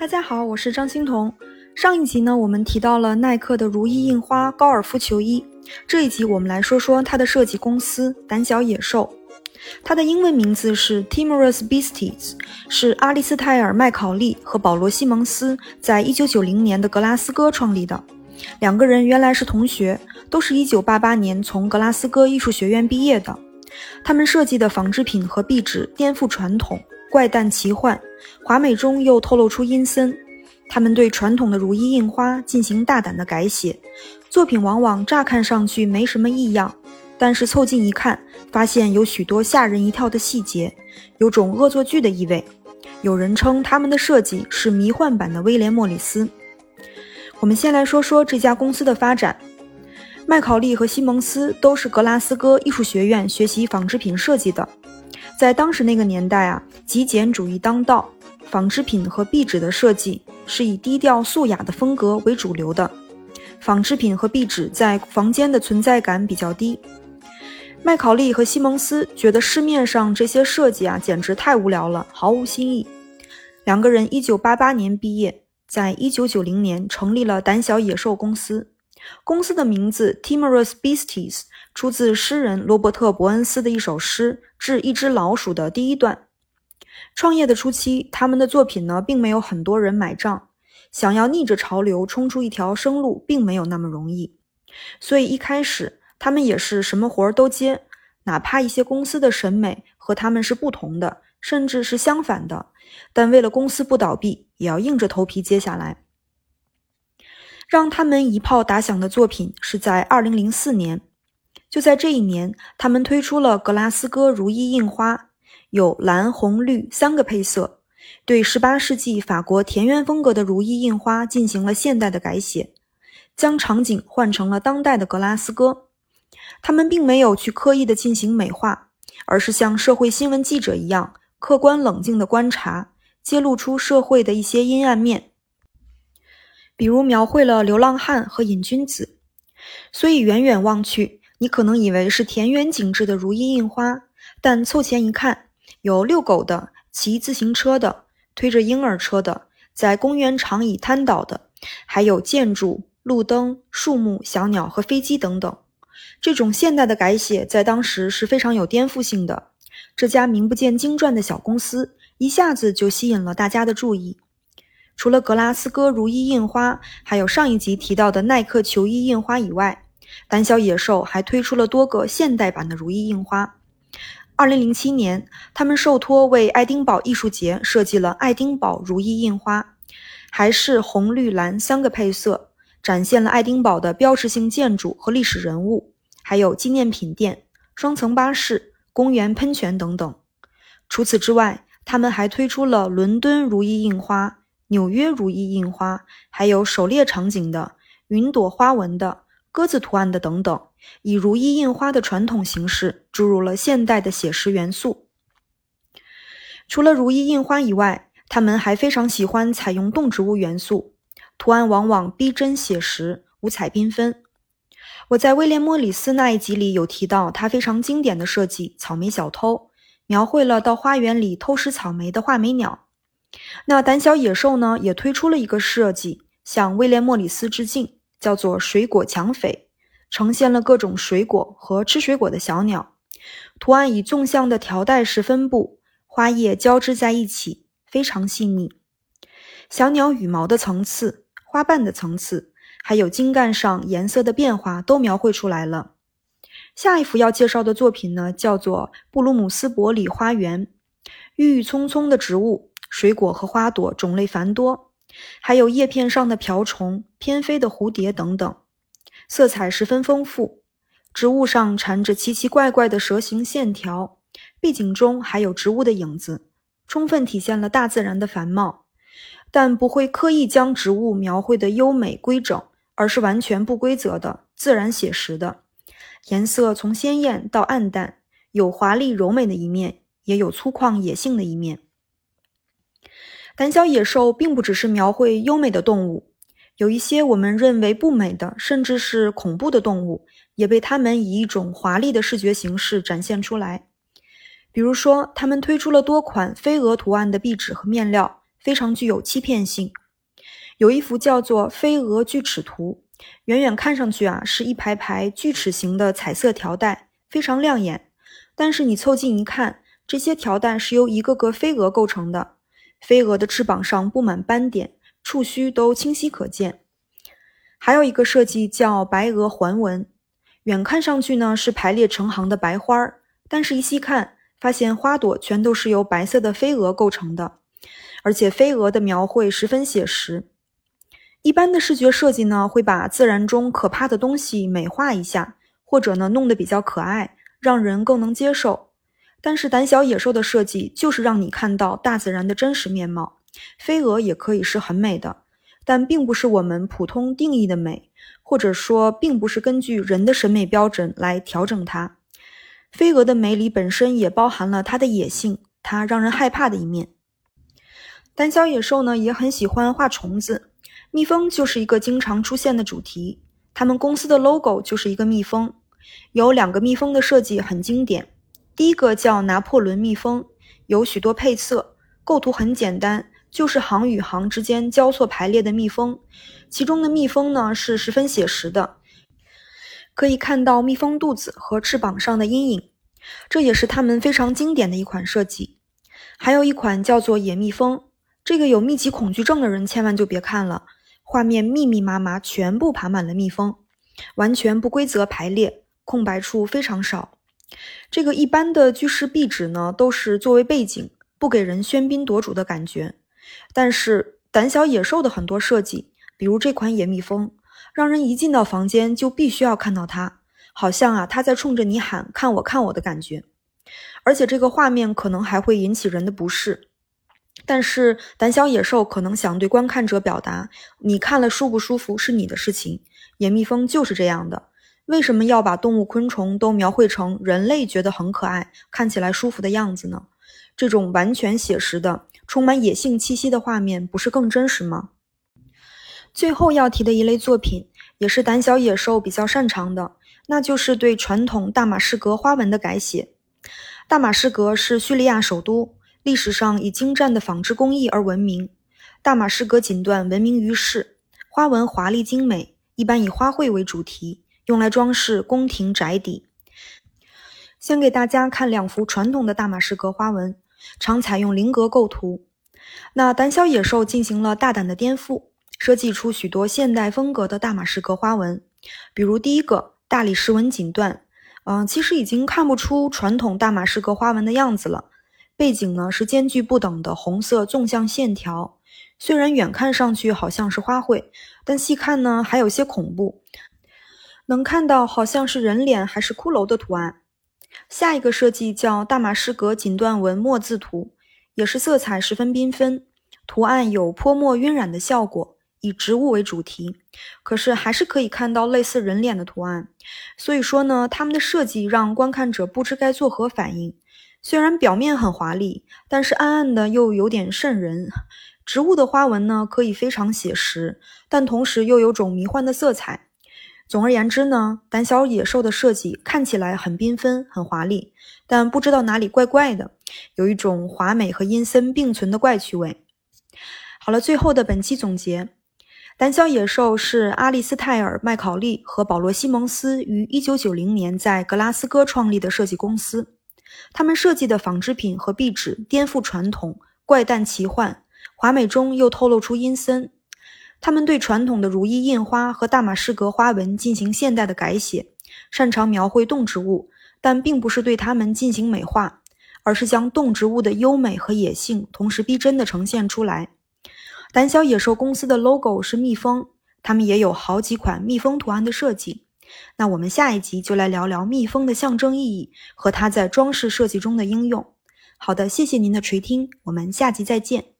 大家好，我是张欣彤。上一集呢，我们提到了耐克的如意印花高尔夫球衣。这一集我们来说说它的设计公司——胆小野兽。它的英文名字是 Timorous Beasties，是阿利斯泰尔·麦考利和保罗·西蒙斯在一九九零年的格拉斯哥创立的。两个人原来是同学，都是一九八八年从格拉斯哥艺术学院毕业的。他们设计的纺织品和壁纸颠覆传统。怪诞奇幻，华美中又透露出阴森。他们对传统的如意印花进行大胆的改写，作品往往乍看上去没什么异样，但是凑近一看，发现有许多吓人一跳的细节，有种恶作剧的意味。有人称他们的设计是迷幻版的威廉·莫里斯。我们先来说说这家公司的发展。麦考利和西蒙斯都是格拉斯哥艺术学院学习纺织品设计的。在当时那个年代啊，极简主义当道，纺织品和壁纸的设计是以低调素雅的风格为主流的。纺织品和壁纸在房间的存在感比较低。麦考利和西蒙斯觉得市面上这些设计啊，简直太无聊了，毫无新意。两个人1988年毕业，在1990年成立了胆小野兽公司。公司的名字 Timorous Beasties 出自诗人罗伯特·伯恩斯的一首诗。致一只老鼠的第一段。创业的初期，他们的作品呢，并没有很多人买账。想要逆着潮流冲出一条生路，并没有那么容易。所以一开始，他们也是什么活儿都接，哪怕一些公司的审美和他们是不同的，甚至是相反的。但为了公司不倒闭，也要硬着头皮接下来。让他们一炮打响的作品是在2004年。就在这一年，他们推出了格拉斯哥如意印花，有蓝、红、绿三个配色，对18世纪法国田园风格的如意印花进行了现代的改写，将场景换成了当代的格拉斯哥。他们并没有去刻意的进行美化，而是像社会新闻记者一样，客观冷静的观察，揭露出社会的一些阴暗面，比如描绘了流浪汉和瘾君子。所以远远望去。你可能以为是田园景致的如意印花，但凑前一看，有遛狗的、骑自行车的、推着婴儿车的、在公园长椅瘫倒的，还有建筑、路灯、树木、小鸟和飞机等等。这种现代的改写在当时是非常有颠覆性的。这家名不见经传的小公司一下子就吸引了大家的注意。除了格拉斯哥如意印花，还有上一集提到的耐克球衣印花以外。胆小野兽还推出了多个现代版的如意印花。二零零七年，他们受托为爱丁堡艺术节设计了爱丁堡如意印花，还是红、绿、蓝三个配色，展现了爱丁堡的标志性建筑和历史人物，还有纪念品店、双层巴士、公园喷泉等等。除此之外，他们还推出了伦敦如意印花、纽约如意印花，还有狩猎场景的、云朵花纹的。鸽子图案的等等，以如意印花的传统形式注入了现代的写实元素。除了如意印花以外，他们还非常喜欢采用动植物元素，图案往往逼真写实、五彩缤纷。我在威廉·莫里斯那一集里有提到他非常经典的设计——草莓小偷，描绘了到花园里偷食草莓的画眉鸟。那胆小野兽呢，也推出了一个设计，向威廉·莫里斯致敬。叫做水果抢匪，呈现了各种水果和吃水果的小鸟，图案以纵向的条带式分布，花叶交织在一起，非常细腻。小鸟羽毛的层次、花瓣的层次，还有茎干上颜色的变化都描绘出来了。下一幅要介绍的作品呢，叫做布鲁姆斯伯里花园，郁郁葱葱的植物、水果和花朵种类繁多。还有叶片上的瓢虫、翩飞的蝴蝶等等，色彩十分丰富。植物上缠着奇奇怪怪的蛇形线条，背景中还有植物的影子，充分体现了大自然的繁茂，但不会刻意将植物描绘的优美规整，而是完全不规则的自然写实的。颜色从鲜艳到暗淡，有华丽柔美的一面，也有粗犷野性的一面。胆小野兽并不只是描绘优美的动物，有一些我们认为不美的，甚至是恐怖的动物，也被他们以一种华丽的视觉形式展现出来。比如说，他们推出了多款飞蛾图案的壁纸和面料，非常具有欺骗性。有一幅叫做《飞蛾锯齿图》，远远看上去啊是一排排锯齿形的彩色条带，非常亮眼。但是你凑近一看，这些条带是由一个个飞蛾构成的，飞蛾的翅膀上布满斑点，触须都清晰可见。还有一个设计叫白蛾环纹，远看上去呢是排列成行的白花儿，但是一细看，发现花朵全都是由白色的飞蛾构成的，而且飞蛾的描绘十分写实。一般的视觉设计呢，会把自然中可怕的东西美化一下，或者呢弄得比较可爱，让人更能接受。但是胆小野兽的设计就是让你看到大自然的真实面貌，飞蛾也可以是很美的。但并不是我们普通定义的美，或者说，并不是根据人的审美标准来调整它。飞蛾的美里本身也包含了它的野性，它让人害怕的一面。胆小野兽呢，也很喜欢画虫子，蜜蜂就是一个经常出现的主题。他们公司的 logo 就是一个蜜蜂，有两个蜜蜂的设计很经典。第一个叫拿破仑蜜蜂，有许多配色，构图很简单。就是行与行之间交错排列的蜜蜂，其中的蜜蜂呢是十分写实的，可以看到蜜蜂肚子和翅膀上的阴影，这也是他们非常经典的一款设计。还有一款叫做野蜜蜂，这个有密集恐惧症的人千万就别看了，画面密密麻麻，全部爬满了蜜蜂，完全不规则排列，空白处非常少。这个一般的居室壁纸呢，都是作为背景，不给人喧宾夺主的感觉。但是胆小野兽的很多设计，比如这款野蜜蜂，让人一进到房间就必须要看到它，好像啊它在冲着你喊“看我，看我”的感觉。而且这个画面可能还会引起人的不适。但是胆小野兽可能想对观看者表达，你看了舒不舒服是你的事情。野蜜蜂就是这样的。为什么要把动物昆虫都描绘成人类觉得很可爱、看起来舒服的样子呢？这种完全写实的。充满野性气息的画面不是更真实吗？最后要提的一类作品，也是胆小野兽比较擅长的，那就是对传统大马士革花纹的改写。大马士革是叙利亚首都，历史上以精湛的纺织工艺而闻名。大马士革锦缎闻名于世，花纹华丽精美，一般以花卉为主题，用来装饰宫廷宅邸。先给大家看两幅传统的大马士革花纹。常采用菱格构图，那胆小野兽进行了大胆的颠覆，设计出许多现代风格的大马士革花纹。比如第一个大理石纹锦缎，嗯，其实已经看不出传统大马士革花纹的样子了。背景呢是间距不等的红色纵向线条，虽然远看上去好像是花卉，但细看呢还有些恐怖，能看到好像是人脸还是骷髅的图案。下一个设计叫大马士革锦缎纹墨字图，也是色彩十分缤纷，图案有泼墨晕染的效果，以植物为主题，可是还是可以看到类似人脸的图案。所以说呢，他们的设计让观看者不知该作何反应。虽然表面很华丽，但是暗暗的又有点瘆人。植物的花纹呢，可以非常写实，但同时又有种迷幻的色彩。总而言之呢，胆小野兽的设计看起来很缤纷、很华丽，但不知道哪里怪怪的，有一种华美和阴森并存的怪趣味。好了，最后的本期总结：胆小野兽是阿利斯泰尔·麦考利和保罗·西蒙斯于1990年在格拉斯哥创立的设计公司。他们设计的纺织品和壁纸颠覆传统，怪诞奇幻，华美中又透露出阴森。他们对传统的如意印花和大马士革花纹进行现代的改写，擅长描绘动植物，但并不是对它们进行美化，而是将动植物的优美和野性同时逼真的呈现出来。胆小野兽公司的 logo 是蜜蜂，他们也有好几款蜜蜂图案的设计。那我们下一集就来聊聊蜜蜂的象征意义和它在装饰设计中的应用。好的，谢谢您的垂听，我们下集再见。